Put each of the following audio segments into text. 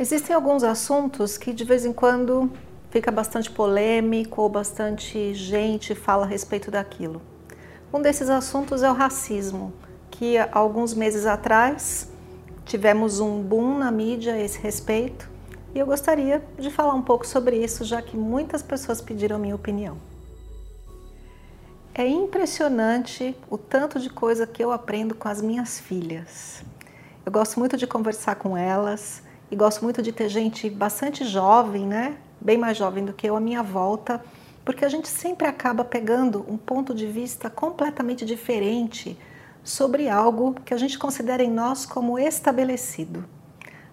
Existem alguns assuntos que de vez em quando fica bastante polêmico ou bastante gente fala a respeito daquilo. Um desses assuntos é o racismo, que alguns meses atrás tivemos um boom na mídia a esse respeito e eu gostaria de falar um pouco sobre isso, já que muitas pessoas pediram minha opinião. É impressionante o tanto de coisa que eu aprendo com as minhas filhas. Eu gosto muito de conversar com elas e gosto muito de ter gente bastante jovem, né? Bem mais jovem do que eu à minha volta, porque a gente sempre acaba pegando um ponto de vista completamente diferente sobre algo que a gente considera em nós como estabelecido.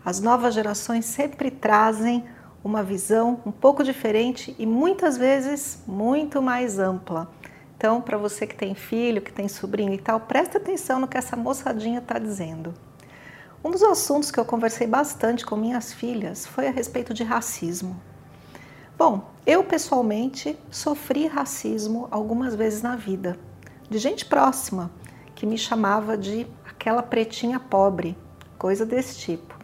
As novas gerações sempre trazem uma visão um pouco diferente e muitas vezes muito mais ampla. Então, para você que tem filho, que tem sobrinho e tal, preste atenção no que essa moçadinha está dizendo. Um dos assuntos que eu conversei bastante com minhas filhas foi a respeito de racismo. Bom, eu pessoalmente sofri racismo algumas vezes na vida, de gente próxima que me chamava de aquela pretinha pobre, coisa desse tipo.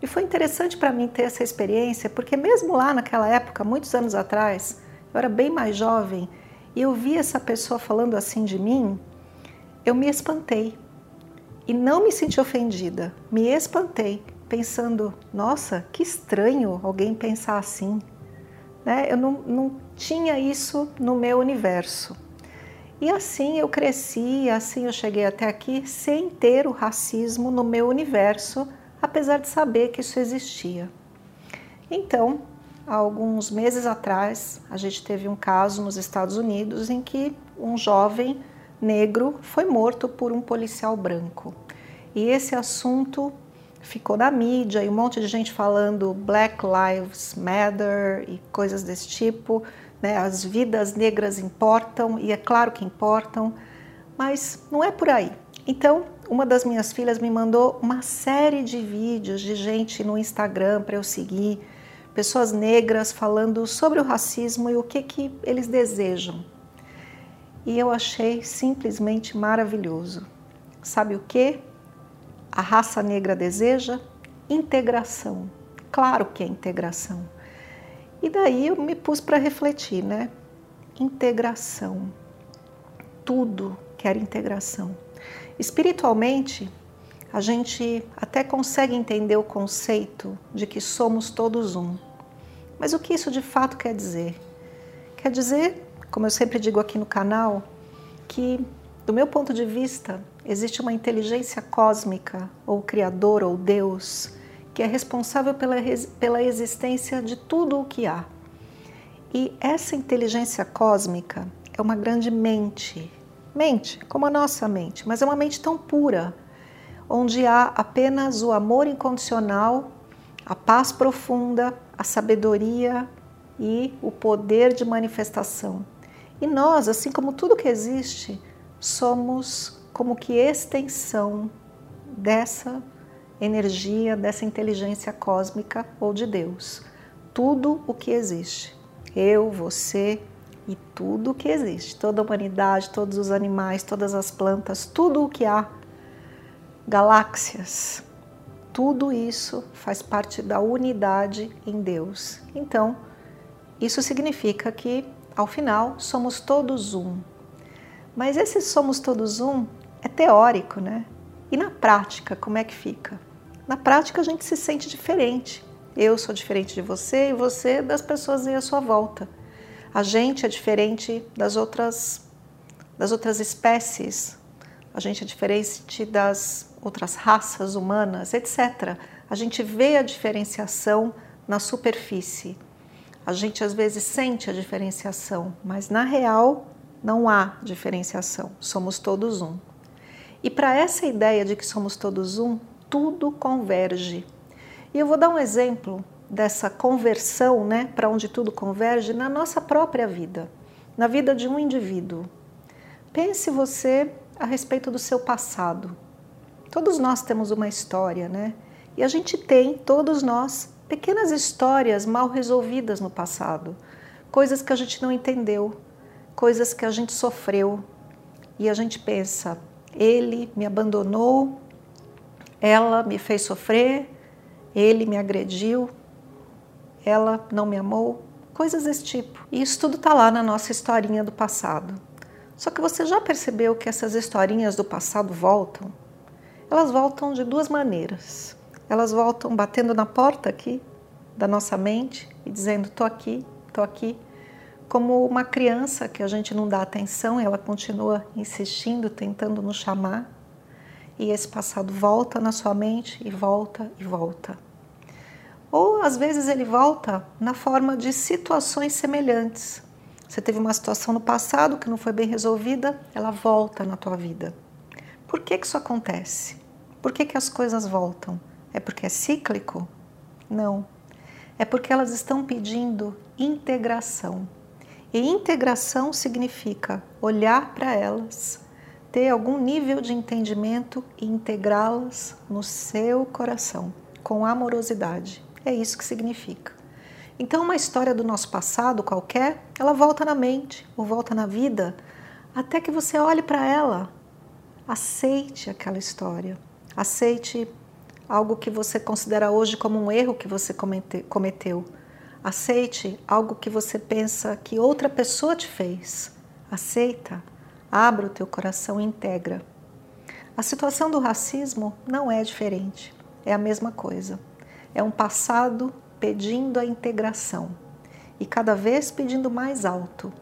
E foi interessante para mim ter essa experiência, porque mesmo lá naquela época, muitos anos atrás, eu era bem mais jovem e eu vi essa pessoa falando assim de mim, eu me espantei e não me senti ofendida, me espantei, pensando: nossa, que estranho alguém pensar assim. Né? Eu não, não tinha isso no meu universo. E assim eu cresci, assim eu cheguei até aqui sem ter o racismo no meu universo, apesar de saber que isso existia. Então, há alguns meses atrás, a gente teve um caso nos Estados Unidos em que um jovem negro foi morto por um policial branco. E esse assunto ficou na mídia e um monte de gente falando Black Lives Matter e coisas desse tipo. Né? As vidas negras importam e é claro que importam, mas não é por aí. Então, uma das minhas filhas me mandou uma série de vídeos de gente no Instagram para eu seguir, pessoas negras falando sobre o racismo e o que, que eles desejam e eu achei simplesmente maravilhoso. Sabe o que? A raça negra deseja integração. Claro que é integração. E daí eu me pus para refletir, né? Integração. Tudo quer integração. Espiritualmente, a gente até consegue entender o conceito de que somos todos um. Mas o que isso de fato quer dizer? Quer dizer como eu sempre digo aqui no canal, que do meu ponto de vista, existe uma inteligência cósmica, ou Criador, ou Deus, que é responsável pela, pela existência de tudo o que há. E essa inteligência cósmica é uma grande mente, mente, como a nossa mente, mas é uma mente tão pura, onde há apenas o amor incondicional, a paz profunda, a sabedoria e o poder de manifestação. E nós, assim como tudo que existe, somos como que extensão dessa energia, dessa inteligência cósmica ou de Deus. Tudo o que existe. Eu, você e tudo o que existe. Toda a humanidade, todos os animais, todas as plantas, tudo o que há. Galáxias. Tudo isso faz parte da unidade em Deus. Então, isso significa que ao final, somos todos um. Mas esse somos todos um é teórico, né? E na prática, como é que fica? Na prática, a gente se sente diferente. Eu sou diferente de você e você das pessoas à sua volta. A gente é diferente das outras das outras espécies. A gente é diferente das outras raças humanas, etc. A gente vê a diferenciação na superfície, a gente às vezes sente a diferenciação, mas na real não há diferenciação. Somos todos um. E para essa ideia de que somos todos um, tudo converge. E eu vou dar um exemplo dessa conversão, né, para onde tudo converge, na nossa própria vida, na vida de um indivíduo. Pense você a respeito do seu passado. Todos nós temos uma história, né? E a gente tem, todos nós, pequenas histórias mal resolvidas no passado, coisas que a gente não entendeu, coisas que a gente sofreu. E a gente pensa, ele me abandonou, ela me fez sofrer, ele me agrediu, ela não me amou, coisas desse tipo. E isso tudo está lá na nossa historinha do passado. Só que você já percebeu que essas historinhas do passado voltam? Elas voltam de duas maneiras. Elas voltam batendo na porta aqui da nossa mente e dizendo: tô aqui, tô aqui. Como uma criança que a gente não dá atenção ela continua insistindo, tentando nos chamar. E esse passado volta na sua mente e volta e volta. Ou às vezes ele volta na forma de situações semelhantes. Você teve uma situação no passado que não foi bem resolvida, ela volta na tua vida. Por que, que isso acontece? Por que, que as coisas voltam? É porque é cíclico? Não. É porque elas estão pedindo integração. E integração significa olhar para elas, ter algum nível de entendimento e integrá-las no seu coração, com amorosidade. É isso que significa. Então, uma história do nosso passado qualquer, ela volta na mente ou volta na vida, até que você olhe para ela. Aceite aquela história. Aceite algo que você considera hoje como um erro que você cometeu. Aceite algo que você pensa que outra pessoa te fez. Aceita. Abra o teu coração e integra. A situação do racismo não é diferente. É a mesma coisa. É um passado pedindo a integração e cada vez pedindo mais alto.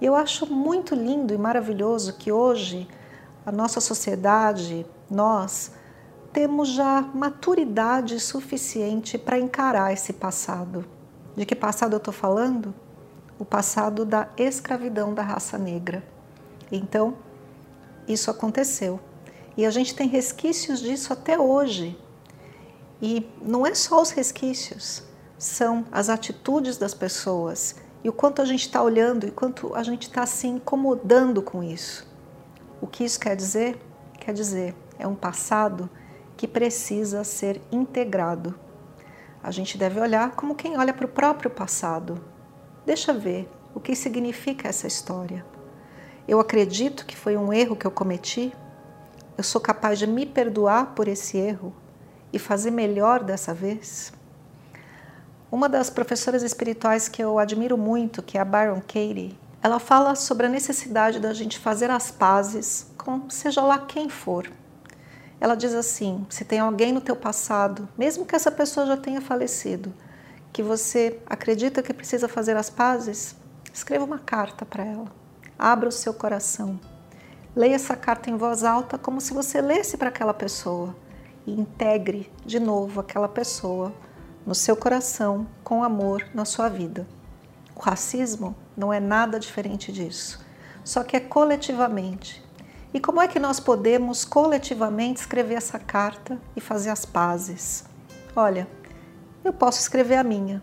E eu acho muito lindo e maravilhoso que hoje a nossa sociedade, nós, temos já maturidade suficiente para encarar esse passado. De que passado eu estou falando? O passado da escravidão da raça negra. Então, isso aconteceu. E a gente tem resquícios disso até hoje. E não é só os resquícios, são as atitudes das pessoas e o quanto a gente está olhando e quanto a gente está se incomodando com isso. O que isso quer dizer? Quer dizer, é um passado que precisa ser integrado. A gente deve olhar como quem olha para o próprio passado. Deixa ver o que significa essa história. Eu acredito que foi um erro que eu cometi. Eu sou capaz de me perdoar por esse erro e fazer melhor dessa vez? Uma das professoras espirituais que eu admiro muito, que é a Byron Katie, ela fala sobre a necessidade da gente fazer as pazes com seja lá quem for. Ela diz assim: se tem alguém no teu passado, mesmo que essa pessoa já tenha falecido, que você acredita que precisa fazer as pazes, escreva uma carta para ela. Abra o seu coração. Leia essa carta em voz alta como se você lesse para aquela pessoa e integre de novo aquela pessoa no seu coração com amor na sua vida. O racismo não é nada diferente disso, só que é coletivamente. E como é que nós podemos coletivamente escrever essa carta e fazer as pazes? Olha, eu posso escrever a minha.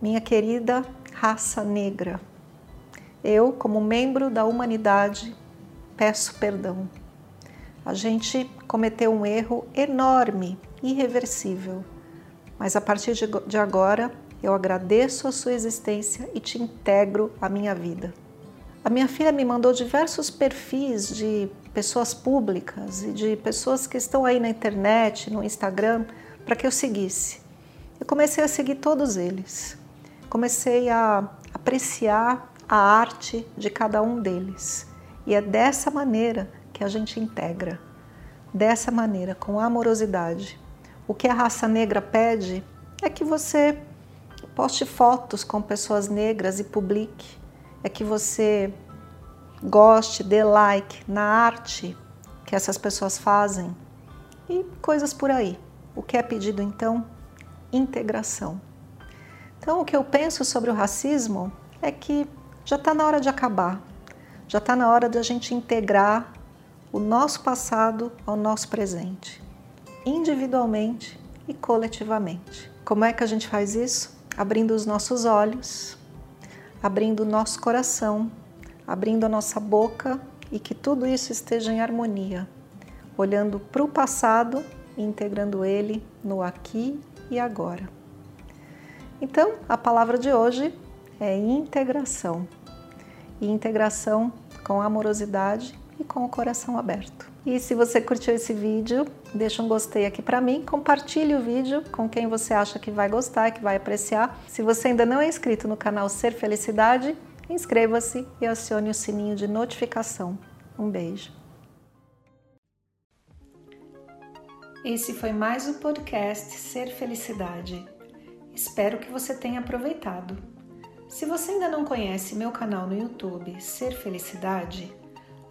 Minha querida raça negra. Eu, como membro da humanidade, peço perdão a gente cometeu um erro enorme, irreversível. Mas a partir de agora, eu agradeço a sua existência e te integro à minha vida. A minha filha me mandou diversos perfis de pessoas públicas e de pessoas que estão aí na internet, no Instagram, para que eu seguisse. Eu comecei a seguir todos eles. Comecei a apreciar a arte de cada um deles. E é dessa maneira que a gente integra dessa maneira, com amorosidade. O que a raça negra pede é que você poste fotos com pessoas negras e publique, é que você goste, dê like na arte que essas pessoas fazem e coisas por aí. O que é pedido então? Integração. Então, o que eu penso sobre o racismo é que já está na hora de acabar, já está na hora de a gente integrar o nosso passado ao nosso presente, individualmente e coletivamente. Como é que a gente faz isso? Abrindo os nossos olhos, abrindo nosso coração, abrindo a nossa boca e que tudo isso esteja em harmonia, olhando para o passado e integrando ele no aqui e agora. Então, a palavra de hoje é integração. E integração com amorosidade e com o coração aberto. E se você curtiu esse vídeo, deixa um gostei aqui para mim, compartilhe o vídeo com quem você acha que vai gostar, que vai apreciar. Se você ainda não é inscrito no canal Ser Felicidade, inscreva-se e acione o sininho de notificação. Um beijo. Esse foi mais o podcast Ser Felicidade. Espero que você tenha aproveitado. Se você ainda não conhece meu canal no YouTube Ser Felicidade,